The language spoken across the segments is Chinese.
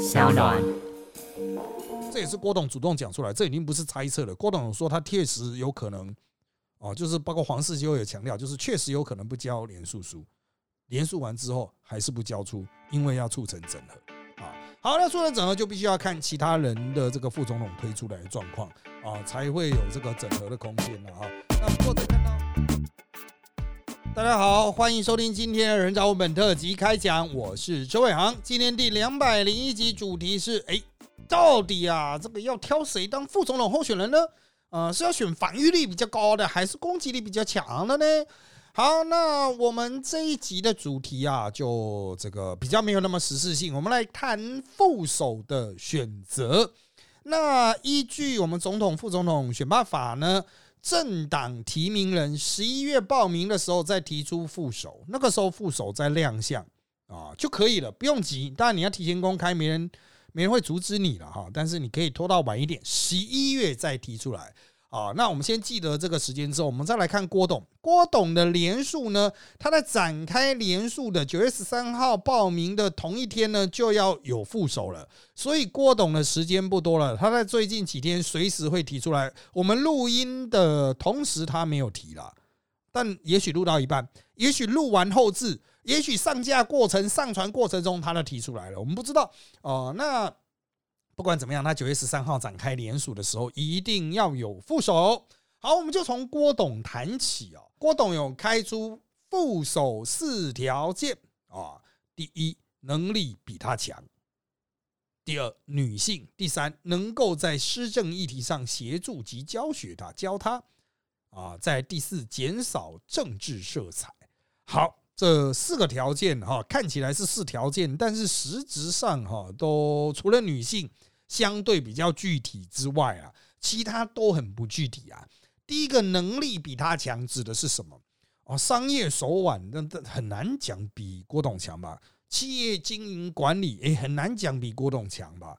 小暖。这也是郭董主动讲出来，这已经不是猜测了。郭董说他确实有可能，哦，就是包括黄世修也强调，就是确实有可能不交连署书，连署完之后还是不交出，因为要促成整合啊。好，那促成整合就必须要看其他人的这个副总统推出来的状况啊，才会有这个整合的空间了啊。那不过再看到。大家好，欢迎收听今天的人造文本特辑开讲，我是周伟航。今天第两百零一集主题是：哎，到底啊，这个要挑谁当副总统候选人呢？呃，是要选防御力比较高的，还是攻击力比较强的呢？好，那我们这一集的主题啊，就这个比较没有那么实事性，我们来谈副手的选择。那依据我们总统、副总统选拔法呢？政党提名人十一月报名的时候再提出副手，那个时候副手再亮相啊就可以了，不用急。当然你要提前公开，没人没人会阻止你了哈。但是你可以拖到晚一点，十一月再提出来。啊，那我们先记得这个时间之后，我们再来看郭董。郭董的连署呢，他在展开连署的九月十三号报名的同一天呢，就要有副手了。所以郭董的时间不多了，他在最近几天随时会提出来。我们录音的同时，他没有提了，但也许录到一半，也许录完后置，也许上架过程、上传过程中，他都提出来了，我们不知道。哦，那。不管怎么样，他九月十三号展开联署的时候，一定要有副手。好，我们就从郭董谈起哦。郭董有开出副手四条件啊：第一，能力比他强；第二，女性；第三，能够在施政议题上协助及教学他、教他啊；在第四，减少政治色彩。好，这四个条件哈，看起来是四条件，但是实质上哈，都除了女性。相对比较具体之外啊，其他都很不具体啊。第一个能力比他强，指的是什么？哦，商业手腕那很难讲比郭董强吧？企业经营管理诶，很难讲比郭董强吧？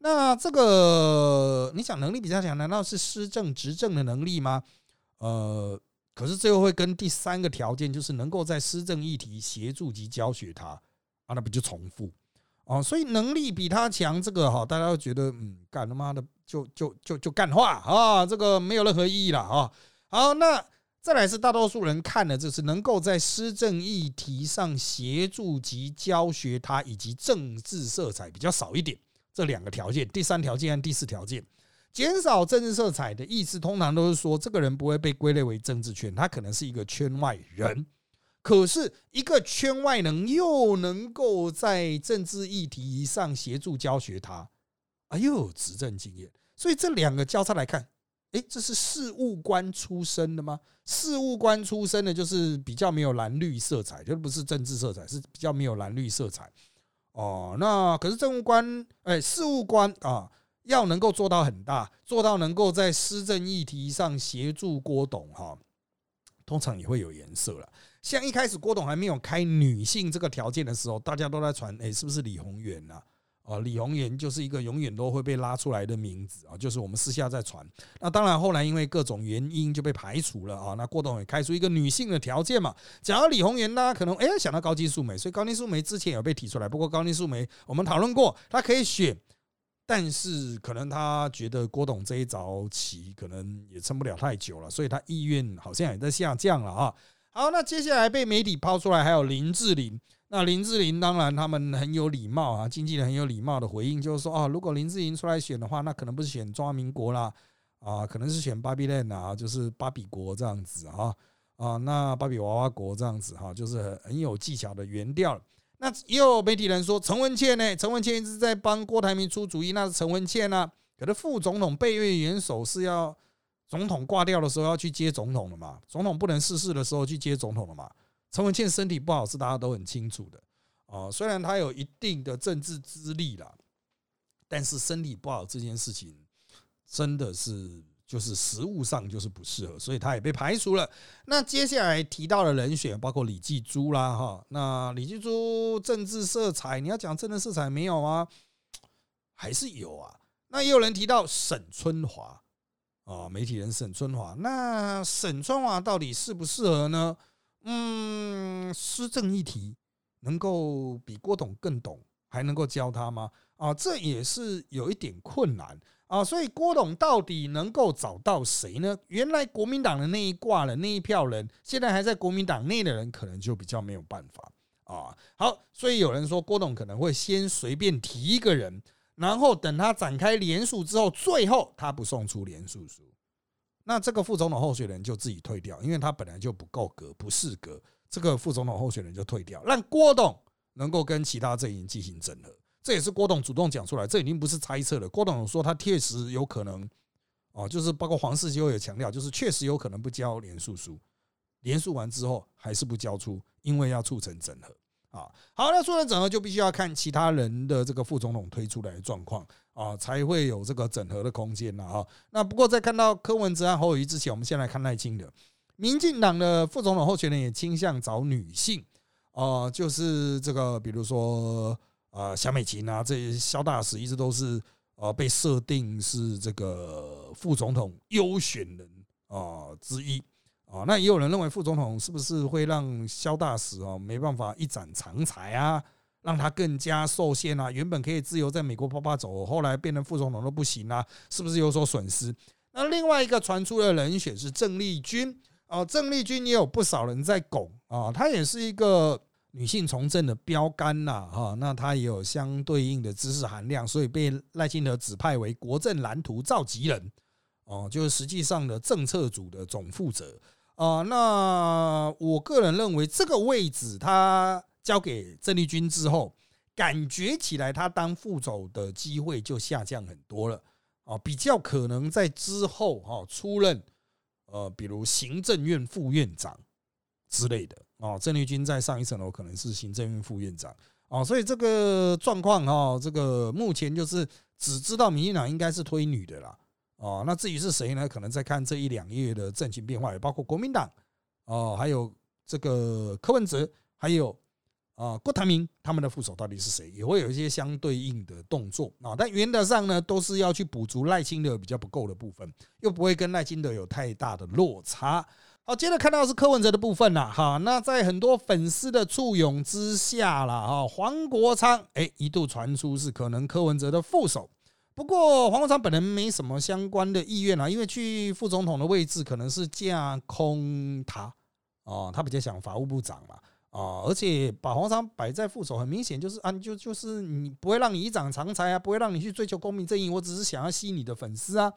那这个你想能力比他强，难道是施政执政的能力吗？呃，可是最后会跟第三个条件，就是能够在施政议题协助及教学他啊，那不就重复？哦，所以能力比他强，这个哈，大家都觉得嗯，干他妈的就就就就干话啊，这个没有任何意义了啊。好，那再来是大多数人看的，就是能够在施政议题上协助及教学他，以及政治色彩比较少一点这两个条件。第三条件和第四条件，减少政治色彩的意思，通常都是说这个人不会被归类为政治圈，他可能是一个圈外人。可是，一个圈外人又能够在政治议题上协助教学他，啊，又有执政经验，所以这两个交叉来看，哎，这是事务官出身的吗？事务官出身的，就是比较没有蓝绿色彩，就不是政治色彩，是比较没有蓝绿色彩。哦，那可是政务官，哎，事务官啊，要能够做到很大，做到能够在施政议题上协助郭董哈，通常也会有颜色了。像一开始郭董还没有开女性这个条件的时候，大家都在传，哎，是不是李宏源呐？哦，李宏源就是一个永远都会被拉出来的名字啊，就是我们私下在传。那当然后来因为各种原因就被排除了啊。那郭董也开出一个女性的条件嘛。讲到李宏源，大家可能哎想到高金素梅，所以高金素梅之前有被提出来。不过高金素梅我们讨论过，她可以选，但是可能他觉得郭董这一早起可能也撑不了太久了，所以他意愿好像也在下降了啊。好，那接下来被媒体抛出来还有林志玲。那林志玲当然他们很有礼貌啊，经纪人很有礼貌的回应就是说啊，如果林志玲出来选的话，那可能不是选中华民国啦，啊，可能是选芭比 land 啊，就是芭比国这样子啊啊，那芭比娃娃国这样子哈，就是很有技巧的原调。那也有媒体人说陈文茜呢，陈文茜一直在帮郭台铭出主意，那是陈文茜啊，可是副总统备位元首是要。总统挂掉的时候要去接总统了嘛？总统不能逝世的时候去接总统了嘛？陈文茜身体不好是大家都很清楚的啊。虽然他有一定的政治资历了，但是身体不好这件事情真的是就是实务上就是不适合，所以他也被排除了。那接下来提到的人选包括李继珠啦，哈，那李继珠政治色彩，你要讲政治色彩没有吗？还是有啊。那也有人提到沈春华。啊，媒体人沈春华，那沈春华到底适不适合呢？嗯，施政议题能够比郭董更懂，还能够教他吗？啊，这也是有一点困难啊。所以郭董到底能够找到谁呢？原来国民党的那一挂人那一票人，现在还在国民党内的人，可能就比较没有办法啊。好，所以有人说郭董可能会先随便提一个人，然后等他展开联署之后，最后他不送出联署书，那这个副总统候选人就自己退掉，因为他本来就不够格，不适格。这个副总统候选人就退掉，让郭董能够跟其他阵营进行整合。这也是郭董主动讲出来，这已经不是猜测了。郭董说他确实有可能，哦，就是包括黄世修也强调，就是确实有可能不交连署书，连署完之后还是不交出，因为要促成整合啊。好，那促成整合就必须要看其他人的这个副总统推出来的状况啊，才会有这个整合的空间了啊。那不过在看到柯文哲和侯友谊之前，我们先来看赖清德。民进党的副总统候选人也倾向找女性，啊，就是这个，比如说，呃，小美琴啊，这些萧大使一直都是呃被设定是这个副总统优选人啊之一哦。那也有人认为副总统是不是会让萧大使啊没办法一展长才啊，让他更加受限啊？原本可以自由在美国啪啪走，后来变成副总统都不行啊，是不是有所损失？那另外一个传出的人选是郑丽君。啊，郑丽君也有不少人在拱啊，她也是一个女性从政的标杆呐，哈，那她也有相对应的知识含量，所以被赖清德指派为国政蓝图召集人，哦，就是实际上的政策组的总负责啊。那我个人认为，这个位置他交给郑丽君之后，感觉起来他当副总的机会就下降很多了啊，比较可能在之后哈出任。呃，比如行政院副院长之类的啊，郑丽君在上一层楼可能是行政院副院长啊，所以这个状况哈，这个目前就是只知道民进党应该是推女的啦哦，那至于是谁呢？可能在看这一两月的政情变化，也包括国民党哦，还有这个柯文哲，还有。啊，郭台铭他们的副手到底是谁？也会有一些相对应的动作啊，但原则上呢，都是要去补足赖清德比较不够的部分，又不会跟赖清德有太大的落差。好，接着看到是柯文哲的部分了哈，那在很多粉丝的簇拥之下了哈，黄国昌哎一度传出是可能柯文哲的副手，不过黄国昌本人没什么相关的意愿啊，因为去副总统的位置可能是架空他哦，他比较想法务部长嘛。啊，而且把黄昌摆在副手，很明显就是啊，就就是你不会让你一展长才啊，不会让你去追求公平正义，我只是想要吸你的粉丝啊，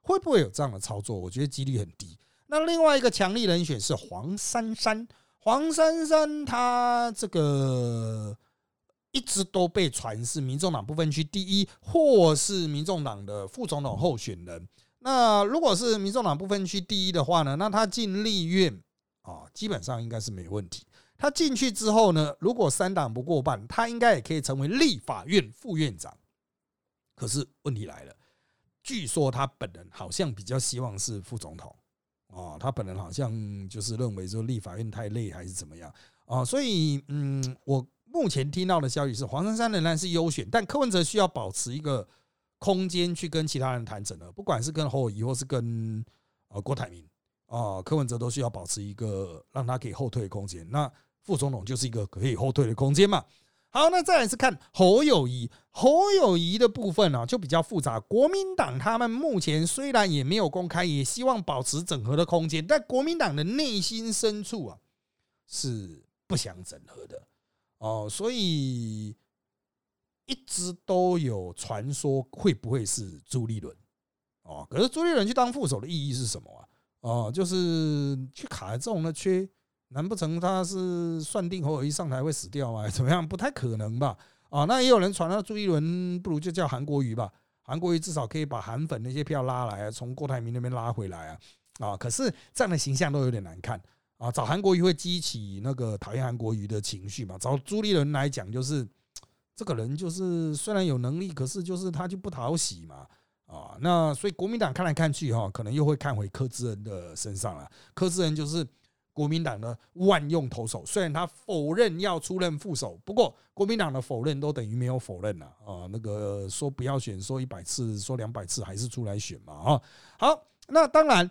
会不会有这样的操作？我觉得几率很低。那另外一个强力人选是黄珊珊，黄珊珊她这个一直都被传是民众党不分区第一，或是民众党的副总统候选人。那如果是民众党不分区第一的话呢，那他进立院啊，基本上应该是没问题。他进去之后呢，如果三党不过半，他应该也可以成为立法院副院长。可是问题来了，据说他本人好像比较希望是副总统啊，他本人好像就是认为说立法院太累还是怎么样啊，所以嗯，我目前听到的消息是黄珊珊仍然是优选，但柯文哲需要保持一个空间去跟其他人谈整合，不管是跟侯友谊或是跟呃郭台铭啊，柯文哲都需要保持一个让他可以后退的空间。那副总统就是一个可以后退的空间嘛。好，那再来是看侯友谊，侯友谊的部分呢就比较复杂。国民党他们目前虽然也没有公开，也希望保持整合的空间，但国民党的内心深处啊是不想整合的哦，所以一直都有传说会不会是朱立伦哦？可是朱立伦去当副手的意义是什么啊？哦，就是去卡这种的缺。难不成他是算定侯友谊上台会死掉吗？怎么样？不太可能吧？啊，那也有人传到朱一伦，不如就叫韩国瑜吧。韩国瑜至少可以把韩粉那些票拉来，从郭台铭那边拉回来啊。啊，可是这样的形象都有点难看啊。找韩国瑜会激起那个讨厌韩国瑜的情绪嘛？找朱立伦来讲，就是这个人就是虽然有能力，可是就是他就不讨喜嘛。啊，那所以国民党看来看去哈，可能又会看回柯志恩的身上了。柯志恩就是。国民党的万用投手，虽然他否认要出任副手，不过国民党的否认都等于没有否认了啊。那个说不要选，说一百次，说两百次，还是出来选嘛啊。好，那当然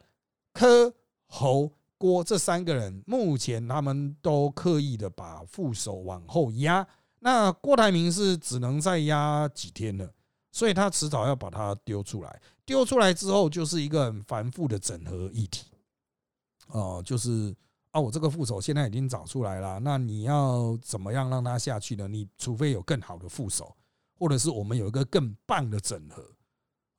柯侯郭这三个人，目前他们都刻意的把副手往后压那郭台铭是只能再压几天了，所以他迟早要把它丢出来。丢出来之后，就是一个很繁复的整合议题。哦，就是啊，我这个副手现在已经找出来了，那你要怎么样让他下去呢？你除非有更好的副手，或者是我们有一个更棒的整合。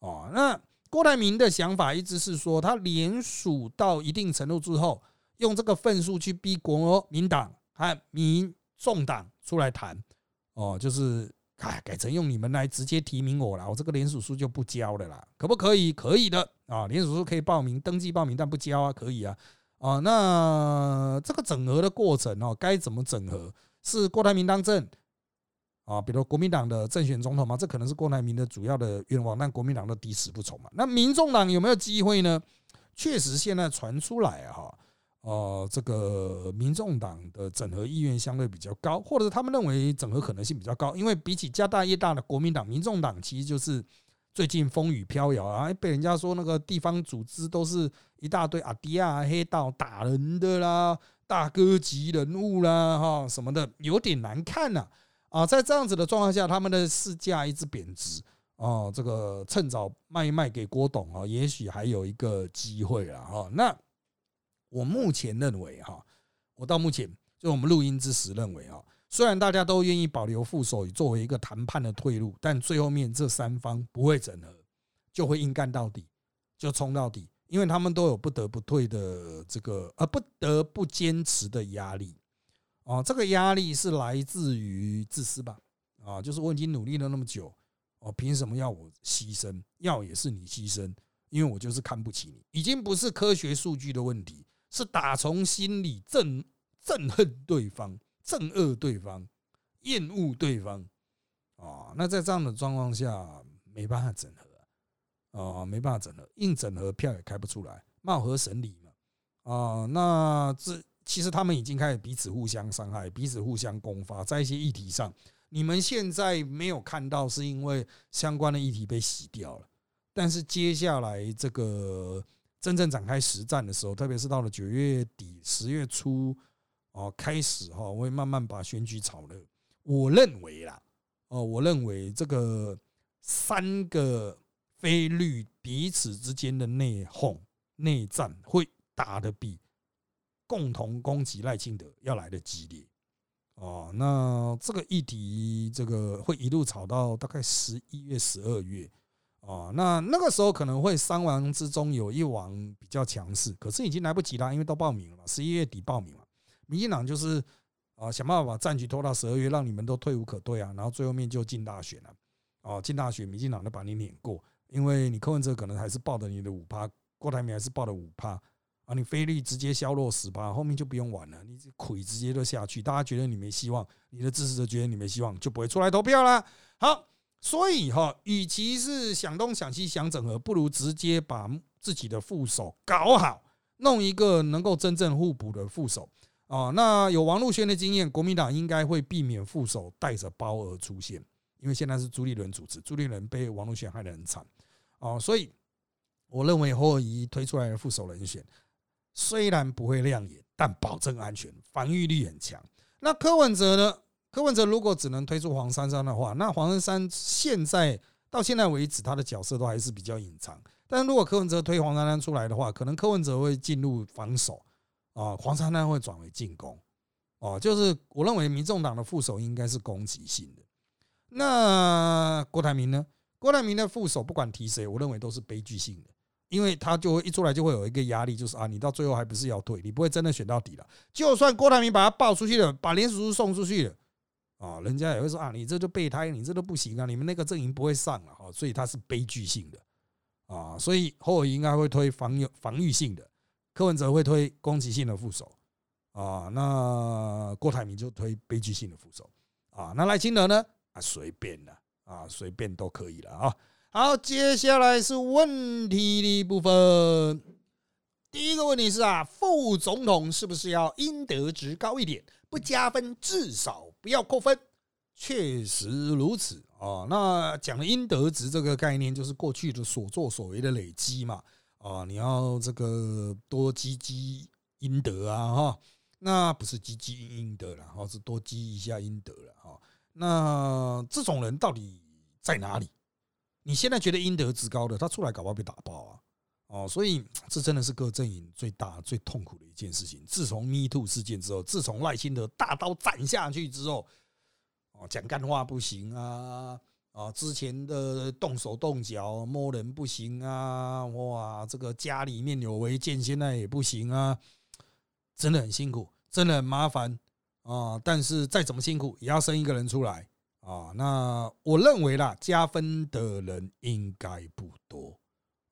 哦，那郭台铭的想法一直是说，他联署到一定程度之后，用这个份数去逼国民党和民众党出来谈。哦，就是改改成用你们来直接提名我了，我这个联署书就不交了啦，可不可以？可以的啊，联署书可以报名登记报名，但不交啊，可以啊。啊，那这个整合的过程哦，该怎么整合？是郭台铭当政啊，比如国民党的政选总统嘛，这可能是郭台铭的主要的愿望，但国民党都抵死不从嘛。那民众党有没有机会呢？确实现在传出来哈，呃，这个民众党的整合意愿相对比较高，或者是他们认为整合可能性比较高，因为比起家大业大的国民党，民众党其实就是。最近风雨飘摇啊，被人家说那个地方组织都是一大堆阿迪亚黑道打人的啦，大哥级人物啦，哈什么的，有点难看呐啊！在这样子的状况下，他们的市价一直贬值哦，这个趁早卖一卖给郭董啊，也许还有一个机会了哈。那我目前认为哈，我到目前就我们录音之时认为啊。虽然大家都愿意保留副手作为一个谈判的退路，但最后面这三方不会整合，就会硬干到底，就冲到底，因为他们都有不得不退的这个，而不得不坚持的压力。啊，这个压力是来自于自私吧？啊，就是我已经努力了那么久，哦，凭什么要我牺牲？要也是你牺牲，因为我就是看不起你。已经不是科学数据的问题，是打从心里憎憎恨对方。憎恶对方，厌恶对方，啊，那在这样的状况下，没办法整合，啊，没办法整合，硬整合票也开不出来，貌合神离嘛，啊，那这其实他们已经开始彼此互相伤害，彼此互相攻发，在一些议题上，你们现在没有看到，是因为相关的议题被洗掉了，但是接下来这个真正展开实战的时候，特别是到了九月底、十月初。哦，开始哈，会慢慢把选举炒热。我认为啦，哦，我认为这个三个非绿彼此之间的内讧、内战会打得比共同攻击赖清德要来的激烈。哦，那这个议题，这个会一路炒到大概十一月、十二月。哦，那那个时候可能会三王之中有一王比较强势，可是已经来不及了，因为都报名了嘛，十一月底报名了。民进党就是啊，想办法把战局拖到十二月，让你们都退无可退啊，然后最后面就进大选了。哦，进大选，民进党都把你碾过，因为你柯文哲可能还是抱着你的五趴，郭台铭还是抱着五趴啊，你菲律直接削弱十趴，后面就不用玩了，你亏直接就下去，大家觉得你没希望，你的支持者觉得你没希望，就不会出来投票了。好，所以哈，与其是想东想西想整合，不如直接把自己的副手搞好，弄一个能够真正互补的副手。啊，那有王路轩的经验，国民党应该会避免副手带着包而出现，因为现在是朱立伦主持，朱立伦被王路轩害得很惨啊，所以我认为侯友谊推出来的副手人选虽然不会亮眼，但保证安全，防御力很强。那柯文哲呢？柯文哲如果只能推出黄珊珊的话，那黄珊珊现在到现在为止，他的角色都还是比较隐藏。但如果柯文哲推黄珊珊出来的话，可能柯文哲会进入防守。啊，黄珊珊会转为进攻，哦，就是我认为民众党的副手应该是攻击性的。那郭台铭呢？郭台铭的副手不管提谁，我认为都是悲剧性的，因为他就会一出来就会有一个压力，就是啊，你到最后还不是要退，你不会真的选到底了。就算郭台铭把他报出去了，把连署书送出去了，啊，人家也会说啊，你这就备胎，你这都不行啊，你们那个阵营不会上了哈，所以他是悲剧性的啊，所以后应该会推防御防御性的。柯文哲会推攻击性的副手啊，那郭台铭就推悲剧性的副手啊，那赖清德呢啊随便了啊，随便都可以了啊。好，接下来是问题的部分。第一个问题是啊，副总统是不是要应得值高一点？不加分，至少不要扣分。确实如此啊。那讲应得值这个概念，就是过去的所作所为的累积嘛。啊，你要这个多积积阴德啊，哈，那不是积积阴德了，哈，是多积一下阴德了，哈。那这种人到底在哪里？你现在觉得应得之高的，他出来搞不好被打爆啊！哦，所以这真的是各阵营最大、最痛苦的一件事情。自从 Me Too 事件之后，自从赖清德大刀斩下去之后，哦，讲干话不行啊！啊，之前的动手动脚摸人不行啊！哇，这个家里面有违建，现在也不行啊！真的很辛苦，真的很麻烦啊！但是再怎么辛苦，也要生一个人出来。啊，那我认为啦，加分的人应该不多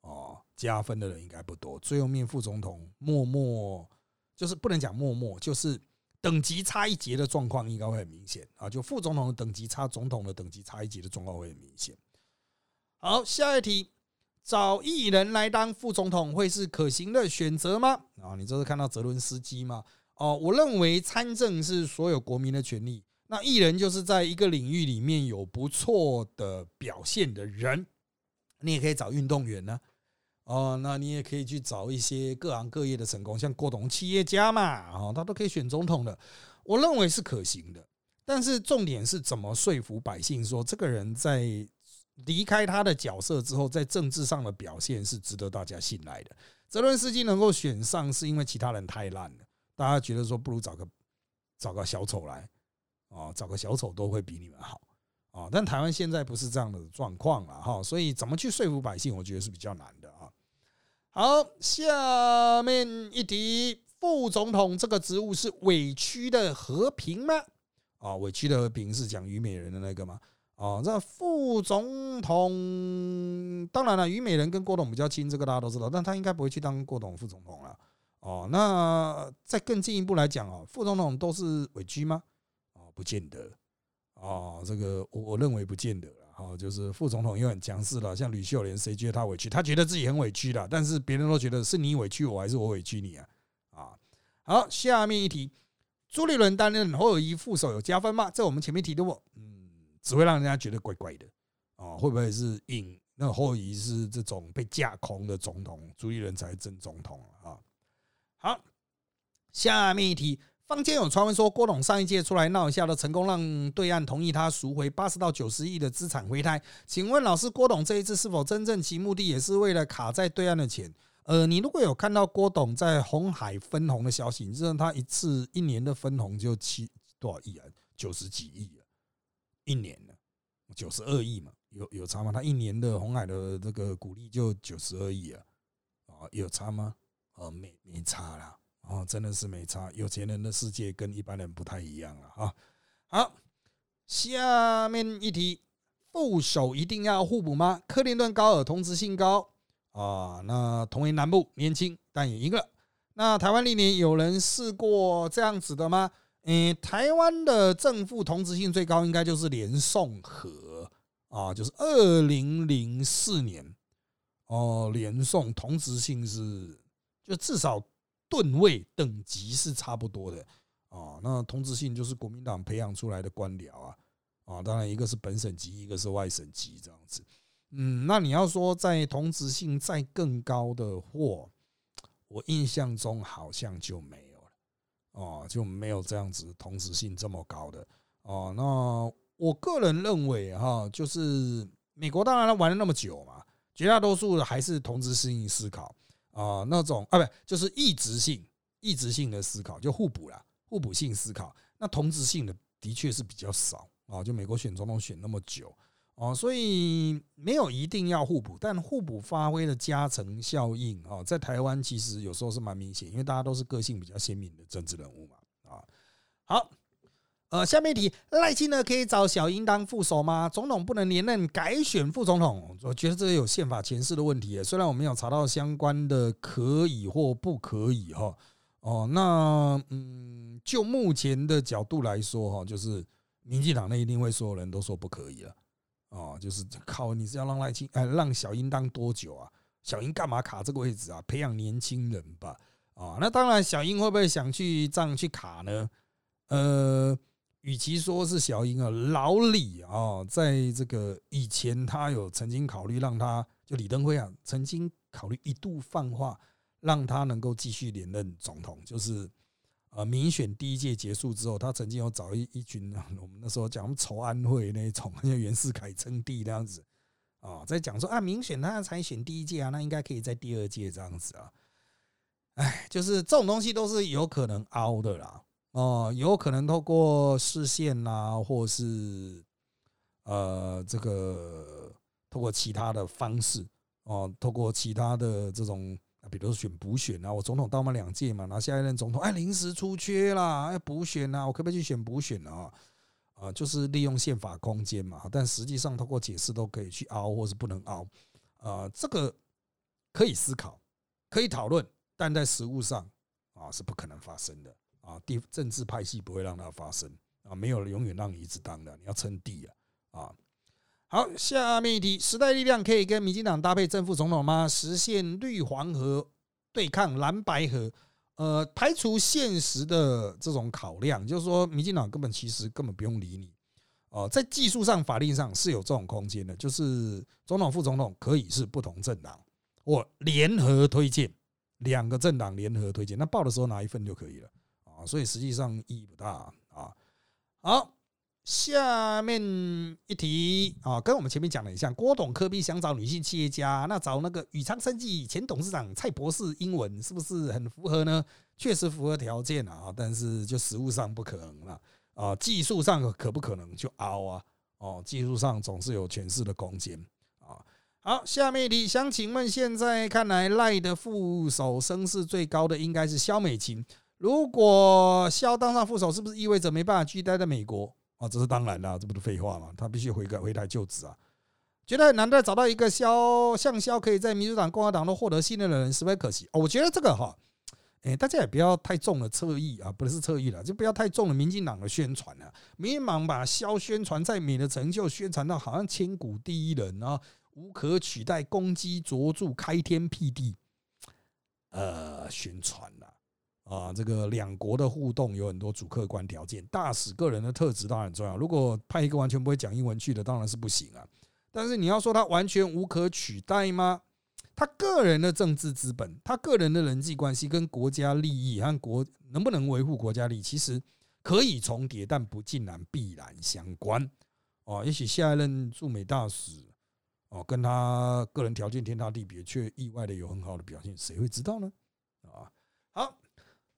哦，加分的人应该不多。最后面副总统默默，就是不能讲默默，就是等级差一截的状况应该会很明显啊。就副总统的等级差总统的等级差一截的状况会很明显。好，下一题，找艺人来当副总统会是可行的选择吗？啊，你这是看到泽伦斯基吗？哦，我认为参政是所有国民的权利。那艺人就是在一个领域里面有不错的表现的人，你也可以找运动员呢，哦，那你也可以去找一些各行各业的成功，像郭董企业家嘛，哦，他都可以选总统的，我认为是可行的。但是重点是怎么说服百姓说这个人在离开他的角色之后，在政治上的表现是值得大家信赖的。泽伦斯基能够选上，是因为其他人太烂了，大家觉得说不如找个找个小丑来。啊，找个小丑都会比你们好啊！但台湾现在不是这样的状况了哈，所以怎么去说服百姓，我觉得是比较难的啊。好，下面一题，副总统这个职务是委屈的和平吗？啊，委屈的和平是讲虞美人的那个吗？啊，这副总统当然了，虞美人跟郭董比较亲，这个大家都知道，但他应该不会去当郭董副总统了。哦，那再更进一步来讲哦，副总统都是委屈吗？不见得哦，这个我我认为不见得了哈。就是副总统又很强势了，像吕秀莲，谁觉得他委屈？他觉得自己很委屈了，但是别人都觉得是你委屈我，还是我委屈你啊？啊，好，下面一题，朱立伦担任侯友谊副手有加分吗？这我们前面提的过，嗯，只会让人家觉得怪怪的啊。会不会是引那侯友谊是这种被架空的总统，朱立伦才是真总统啊？好，下面一题。坊间有传闻说，郭董上一届出来闹一下的成功让对岸同意他赎回八十到九十亿的资产回台。请问老师，郭董这一次是否真正其目的也是为了卡在对岸的钱？呃，你如果有看到郭董在红海分红的消息，你知道他一次一年的分红就七多少亿啊？九十几亿啊，一年呢，九十二亿嘛，有有差吗？他一年的红海的这个股利就九十二亿啊，啊，有差吗？呃，没没差啦。哦，真的是没差。有钱人的世界跟一般人不太一样了啊。好，下面一题，副手一定要互补吗？克林顿高尔同质性高啊，那同为南部，年轻但也赢了。那台湾历年有人试过这样子的吗？嗯，台湾的正负同质性最高应该就是连宋和啊，就是二零零四年哦，连宋同质性是就至少。吨位等级是差不多的啊，那同质性就是国民党培养出来的官僚啊啊，当然一个是本省级，一个是外省级这样子。嗯，那你要说在同质性再更高的货，我印象中好像就没有了哦，就没有这样子同质性这么高的哦。那我个人认为哈，就是美国当然他玩了那么久嘛，绝大多数还是同质性思考。啊，那种啊，不就是异质性、异质性的思考，就互补啦，互补性思考。那同质性的的确是比较少啊。就美国选总统选那么久啊，所以没有一定要互补，但互补发挥的加成效应啊，在台湾其实有时候是蛮明显，因为大家都是个性比较鲜明的政治人物嘛啊。好。呃，下面一题，赖清德可以找小英当副手吗？总统不能连任，改选副总统，我觉得这有宪法前世的问题。虽然我没有查到相关的可以或不可以哈。哦，那嗯，就目前的角度来说哈，就是民进党那一定会所有人都说不可以了。哦，就是靠你是要让赖清哎让小英当多久啊？小英干嘛卡这个位置啊？培养年轻人吧。啊，那当然，小英会不会想去这样去卡呢？呃。与其说是小英啊，老李啊，在这个以前，他有曾经考虑让他就李登辉啊，曾经考虑一度放话，让他能够继续连任总统，就是呃，民选第一届结束之后，他曾经有找一一群我们那时候讲筹安会那一种，像袁世凯称帝那样子啊，在讲说啊，民选他才选第一届啊，那应该可以在第二届这样子啊。哎，就是这种东西都是有可能凹的啦，哦，有可能透过视线啊，或是呃这个透过其他的方式哦，透过其他的这种。比如说选补选啊，我总统当满两届嘛，然后下一任总统哎临时出缺啦，哎补选啊，我可不可以去选补选啊？啊，就是利用宪法空间嘛，但实际上通过解释都可以去凹，或是不能凹啊，这个可以思考，可以讨论，但在实务上啊是不可能发生的啊，地政治派系不会让它发生啊，没有永远让你一直当的，你要称帝啊啊。好，下面一题：时代力量可以跟民进党搭配正副总统吗？实现绿黄河对抗蓝白河？呃，排除现实的这种考量，就是说，民进党根本其实根本不用理你。哦，在技术上、法律上是有这种空间的，就是总统、副总统可以是不同政党或联合推荐，两个政党联合推荐，那报的时候拿一份就可以了。所以实际上意义不大啊。好。下面一题啊，跟我们前面讲的很像。郭董科比想找女性企业家，那找那个宇昌生技前董事长蔡博士，英文是不是很符合呢？确实符合条件啊，但是就实物上不可能了啊。技术上可不可能就凹啊？哦，技术上总是有诠释的空间啊。好，下面一题，想请问，现在看来赖的副手声势最高的应该是肖美琴。如果肖当上副手，是不是意味着没办法继续待在美国？啊，这是当然的，这不是废话吗？他必须回个回台就职啊！觉得很难得找到一个肖像肖可以在民主党、共和党都获得信任的人，十分可惜。我觉得这个哈，哎，大家也不要太重了侧翼啊，不是侧翼了，就不要太重了民进党的宣传了。民进党把肖宣传在美的成就宣传到好像千古第一人啊，无可取代，攻击卓著，开天辟地，呃，宣传了。啊，这个两国的互动有很多主客观条件，大使个人的特质当然很重要。如果派一个完全不会讲英文去的，当然是不行啊。但是你要说他完全无可取代吗？他个人的政治资本，他个人的人际关系跟国家利益和国能不能维护国家利益，其实可以重叠，但不尽然必然相关。哦，也许下一任驻美大使哦，跟他个人条件天差地别，却意外的有很好的表现，谁会知道呢？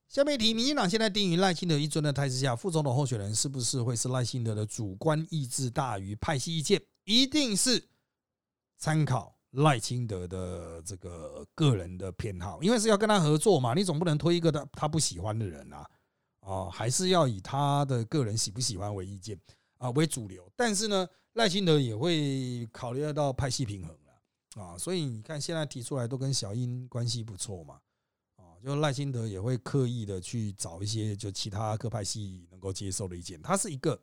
下面一题：民进党现在定于赖清德一尊的态势下，副总统候选人是不是会是赖清德的主观意志大于派系意见？一定是参考赖清德的这个个人的偏好，因为是要跟他合作嘛，你总不能推一个他他不喜欢的人啊，啊，还是要以他的个人喜不喜欢为意见啊为主流。但是呢，赖清德也会考虑到派系平衡了啊，所以你看现在提出来都跟小英关系不错嘛。就赖清德也会刻意的去找一些就其他各派系能够接受的意见，它是一个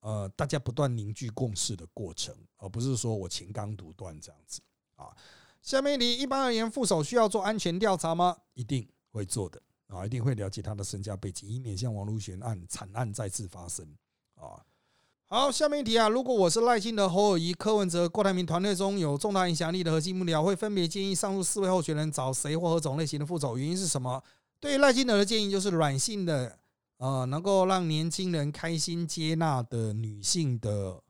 呃大家不断凝聚共识的过程，而不是说我情纲独断这样子啊。下面你一般而言，副手需要做安全调查吗？一定会做的啊，一定会了解他的身家背景，以免像王如玄案惨案再次发生啊。好，下面一题啊，如果我是赖清德、侯友谊、柯文哲、郭台铭团队中有重大影响力的核心幕僚，会分别建议上述四位候选人找谁或何种类型的副总？原因是什么？对于赖清德的建议就是软性的，呃，能够让年轻人开心接纳的女性的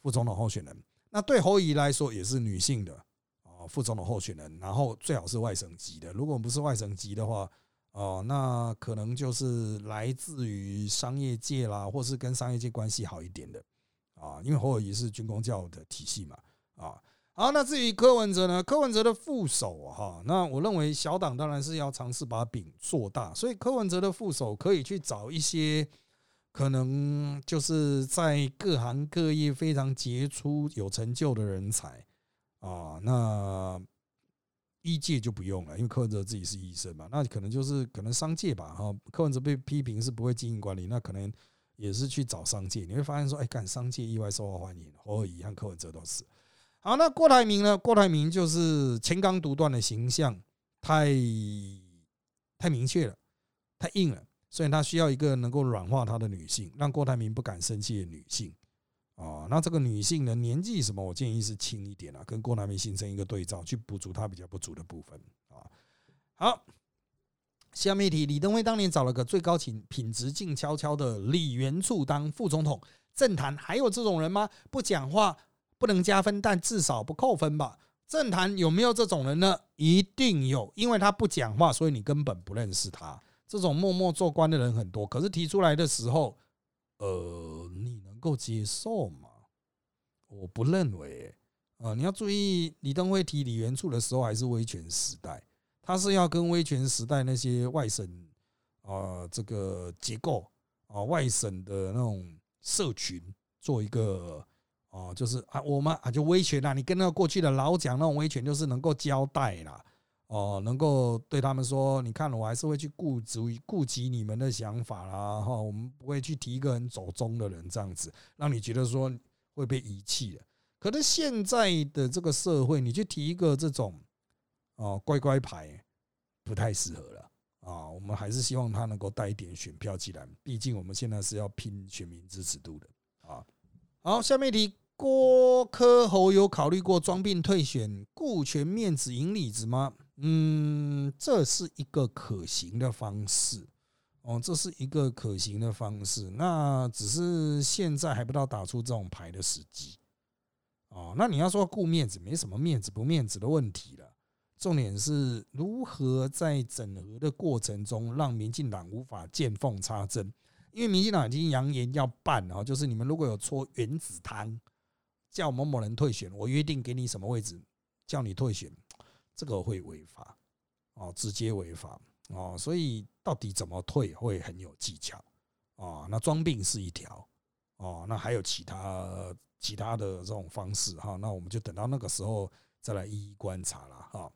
副总统候选人。那对侯友谊来说也是女性的啊，副总统候选人，然后最好是外省籍的。如果不是外省籍的话，哦，那可能就是来自于商业界啦，或是跟商业界关系好一点的啊，因为侯友谊是军工教的体系嘛，啊，好，那至于柯文哲呢？柯文哲的副手哈，那我认为小党当然是要尝试把饼做大，所以柯文哲的副手可以去找一些可能就是在各行各业非常杰出、有成就的人才啊，那。医界就不用了，因为柯文哲自己是医生嘛，那可能就是可能商界吧，哈，柯文哲被批评是不会经营管理，那可能也是去找商界，你会发现说，哎，干商界意外受到欢迎，侯尔仪和柯文哲都是。好，那郭台铭呢？郭台铭就是前刚独断的形象太太明确了，太硬了，所以他需要一个能够软化他的女性，让郭台铭不敢生气的女性。啊，那这个女性的年纪什么？我建议是轻一点啊，跟郭台铭形成一个对照，去补足她比较不足的部分啊。好，下面一题，李登辉当年找了个最高品品质静悄悄的李元簇当副总统，政坛还有这种人吗？不讲话不能加分，但至少不扣分吧？政坛有没有这种人呢？一定有，因为他不讲话，所以你根本不认识他。这种默默做官的人很多，可是提出来的时候，呃，你呢够接受吗？我不认为。啊，你要注意，李登辉提李元簇的时候还是威权时代。他是要跟威权时代那些外省啊，这个结构啊，外省的那种社群做一个啊，就是啊，我们啊就威权啦，你跟那过去的老蒋那种威权，就是能够交代啦，哦，能够对他们说，你看我还是会去顾及顾及你们的想法啦，哈，我们不会去提一个很走中的人这样子，让你觉得说会被遗弃的。可是现在的这个社会，你去提一个这种。哦，乖乖牌不太适合了啊！我们还是希望他能够带一点选票进来，毕竟我们现在是要拼选民支持度的啊。好，下面一题，郭科侯有考虑过装病退选，顾全面子赢里子吗？嗯，这是一个可行的方式哦，这是一个可行的方式。那只是现在还不到打出这种牌的时机哦。那你要说顾面子，没什么面子不面子的问题了。重点是如何在整合的过程中，让民进党无法见缝插针。因为民进党已经扬言要办啊，就是你们如果有搓原子汤，叫某某人退选，我约定给你什么位置，叫你退选，这个会违法哦，直接违法哦。所以到底怎么退会很有技巧哦。那装病是一条哦，那还有其他其他的这种方式哈。那我们就等到那个时候再来一一观察了哈。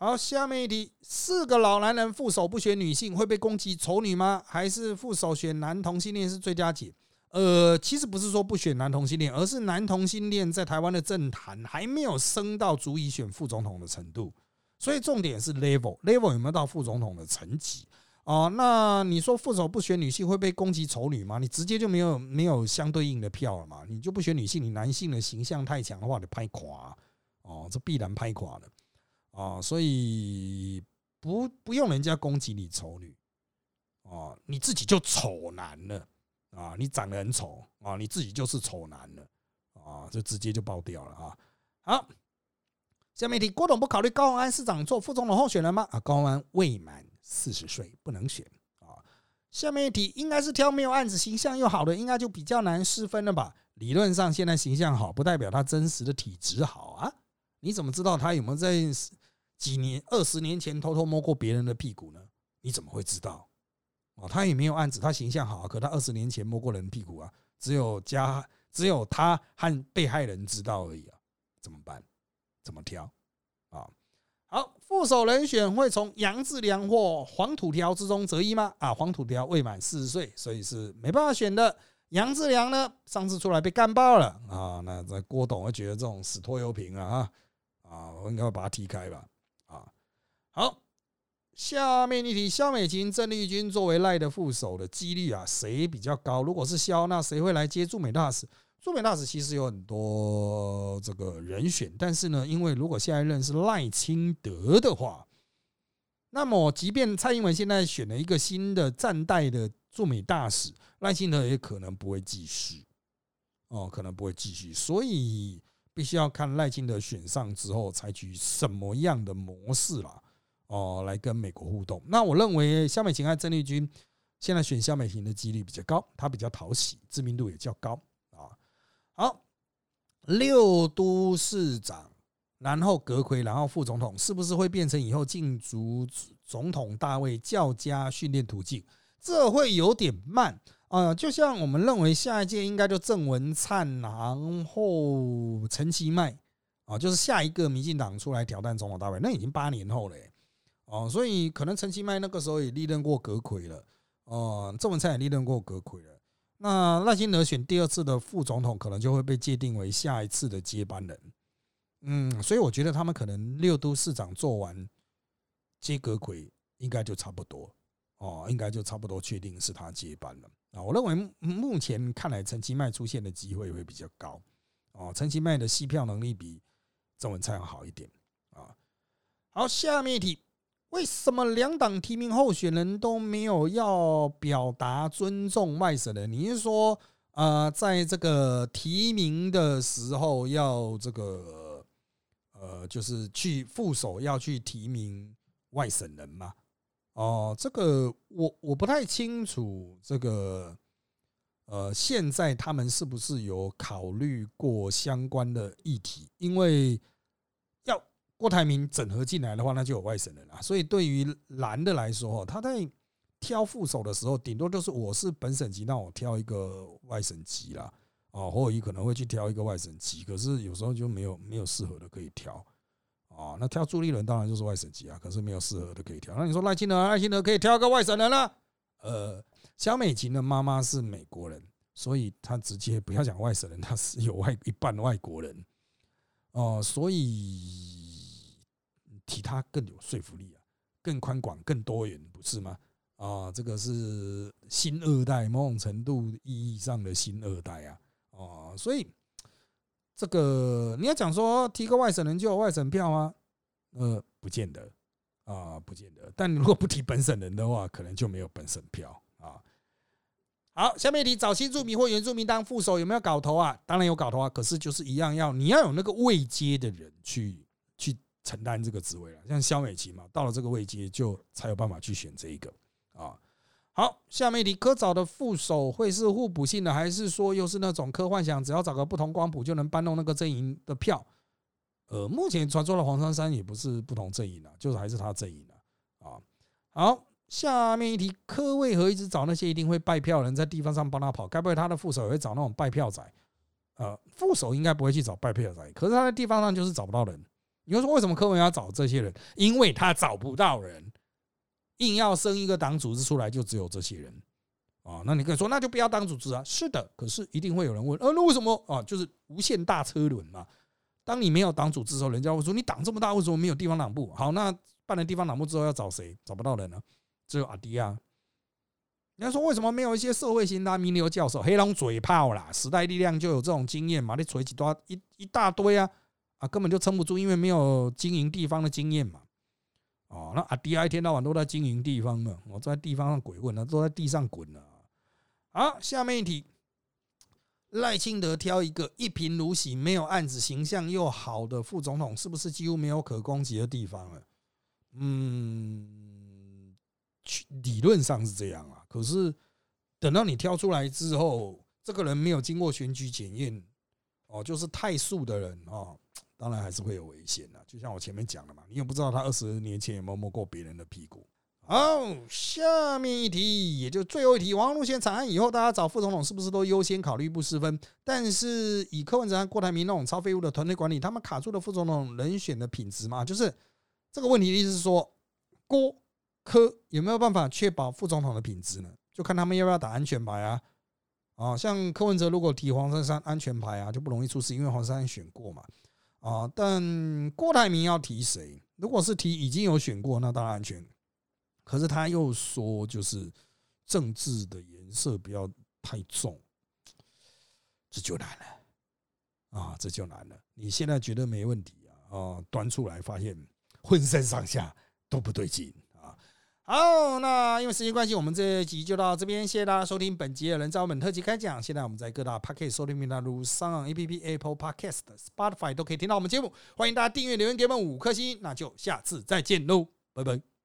好，下面一题：四个老男人副手不选女性会被攻击丑女吗？还是副手选男同性恋是最佳解？呃，其实不是说不选男同性恋，而是男同性恋在台湾的政坛还没有升到足以选副总统的程度，所以重点是 level，level 有没有到副总统的层级啊？那你说副手不选女性会被攻击丑女吗？你直接就没有没有相对应的票了嘛？你就不选女性，你男性的形象太强的话，你拍垮哦，这必然拍垮的。啊，所以不不用人家攻击你丑女，啊，你自己就丑男了，啊，你长得很丑，啊，你自己就是丑男了，啊，就直接就爆掉了啊。好，下面一题，郭董不考虑高安市长做副总统候选人吗？啊，高安未满四十岁，不能选啊。下面一题，应该是挑没有案子、形象又好的，应该就比较难失分了吧？理论上，现在形象好，不代表他真实的体质好啊。你怎么知道他有没有在？几年、二十年前偷偷摸过别人的屁股呢？你怎么会知道？哦，他也没有案子，他形象好，可他二十年前摸过人屁股啊，只有家只有他和被害人知道而已啊，怎么办？怎么挑？啊，好，副手人选会从杨志良或黄土条之中择一吗？啊，黄土条未满四十岁，所以是没办法选的。杨志良呢，上次出来被干爆了啊，那在郭董会觉得这种死拖油瓶啊，啊，我应该会把他踢开吧。啊好，下面一题：肖美琴、郑丽君作为赖的副手的几率啊，谁比较高？如果是肖，那谁会来接驻美大使？驻美大使其实有很多这个人选，但是呢，因为如果下一任是赖清德的话，那么即便蔡英文现在选了一个新的战代的驻美大使，赖清德也可能不会继续，哦，可能不会继续，所以必须要看赖清德选上之后采取什么样的模式了。哦，来跟美国互动。那我认为肖美琴和郑丽君现在选肖美琴的几率比较高，她比较讨喜，知名度也较高啊。好，六都市长，然后阁魁，然后副总统，是不是会变成以后竞逐总统大位较佳训练途径？这会有点慢啊。就像我们认为下一届应该就郑文灿，然后陈其迈啊，就是下一个民进党出来挑战总统大位，那已经八年后了。哦，所以可能陈其迈那个时候也历任过阁魁了，哦，郑文灿也历任过阁魁了。那赖清德选第二次的副总统，可能就会被界定为下一次的接班人。嗯，所以我觉得他们可能六都市长做完接阁魁，应该就差不多哦，应该就差不多确定是他接班了啊。我认为目前看来，陈其迈出现的机会会比较高哦。陈其迈的吸票能力比郑文灿要好一点啊。好，下面一题。为什么两党提名候选人都没有要表达尊重外省人？你是说，呃，在这个提名的时候要这个，呃，就是去副手要去提名外省人吗？哦，这个我我不太清楚，这个，呃，现在他们是不是有考虑过相关的议题？因为。郭台铭整合进来的话，那就有外省人了。所以对于蓝的来说，他在挑副手的时候，顶多就是我是本省级，那我挑一个外省级啦，啊，或者可能会去挑一个外省级。可是有时候就没有没有适合的可以挑啊。那挑朱立伦当然就是外省级啊，可是没有适合的可以挑。那你说赖清德，赖清德可以挑一个外省人了？呃，小美琴的妈妈是美国人，所以他直接不要讲外省人，他是有外一半外国人哦，所以。提他更有说服力啊，更宽广、更多元，不是吗？啊，这个是新二代，某种程度意义上的新二代啊，哦，所以这个你要讲说提个外省人就有外省票吗？呃，不见得啊，不见得。但如果不提本省人的话，可能就没有本省票啊。好，下面一题：找新住民或原住民当副手有没有搞头啊？当然有搞头啊，可是就是一样，要你要有那个未接的人去。承担这个职位了，像肖美琪嘛，到了这个位阶就才有办法去选这一个啊。好，下面一题，科找的副手会是互补性的，还是说又是那种科幻想，只要找个不同光谱就能搬动那个阵营的票？呃，目前传说的黄珊珊也不是不同阵营的，就是还是他阵营的啊。好，下面一题，科为何一直找那些一定会败票人在地方上帮他跑？该不会他的副手也会找那种败票仔？呃，副手应该不会去找败票仔，可是他在地方上就是找不到人。你说为什么柯文要找这些人？因为他找不到人，硬要生一个党组织出来，就只有这些人啊。那你可以说，那就不要当组织啊。是的，可是一定会有人问，呃，那为什么啊？就是无限大车轮嘛。当你没有党组织时候，人家会说你党这么大，为什么没有地方党部？好，那办了地方党部之后要找谁？找不到人了，只有阿迪啊。人家说为什么没有一些社会型的名流教授？黑龙嘴炮啦，时代力量就有这种经验嘛？你锤几多一一大堆啊。啊，根本就撑不住，因为没有经营地方的经验嘛。哦，那阿迪一天到晚都在经营地方呢，我在地方上鬼混呢，都在地上滚呢。好，下面一题，赖清德挑一个一贫如洗、没有案子、形象又好的副总统，是不是几乎没有可攻击的地方了？嗯，理论上是这样啊。可是等到你挑出来之后，这个人没有经过选举检验，哦，就是太素的人哦。当然还是会有危险的，就像我前面讲的嘛，你也不知道他二十年前有没有摸过别人的屁股。好，下面一题，也就最后一题，王路线惨案以后，大家找副总统是不是都优先考虑不失分？但是以柯文哲、郭台铭那种超废物的团队管理，他们卡住了副总统人选的品质吗？就是这个问题的意思是说，郭柯有没有办法确保副总统的品质呢？就看他们要不要打安全牌啊。啊，像柯文哲如果提黄珊珊安全牌啊，就不容易出事，因为黄珊珊选过嘛。啊，但郭台铭要提谁？如果是提已经有选过，那当然安全。可是他又说，就是政治的颜色不要太重，这就难了啊，这就难了。你现在觉得没问题啊？啊，端出来发现浑身上下都不对劲。好，那因为时间关系，我们这一集就到这边。谢谢大家收听本集的人造本特辑开讲。现在我们在各大 Podcast 收听平台，如上 APP、Apple Podcast、Spotify 都可以听到我们节目。欢迎大家订阅、留言给我们五颗星。那就下次再见喽，拜拜。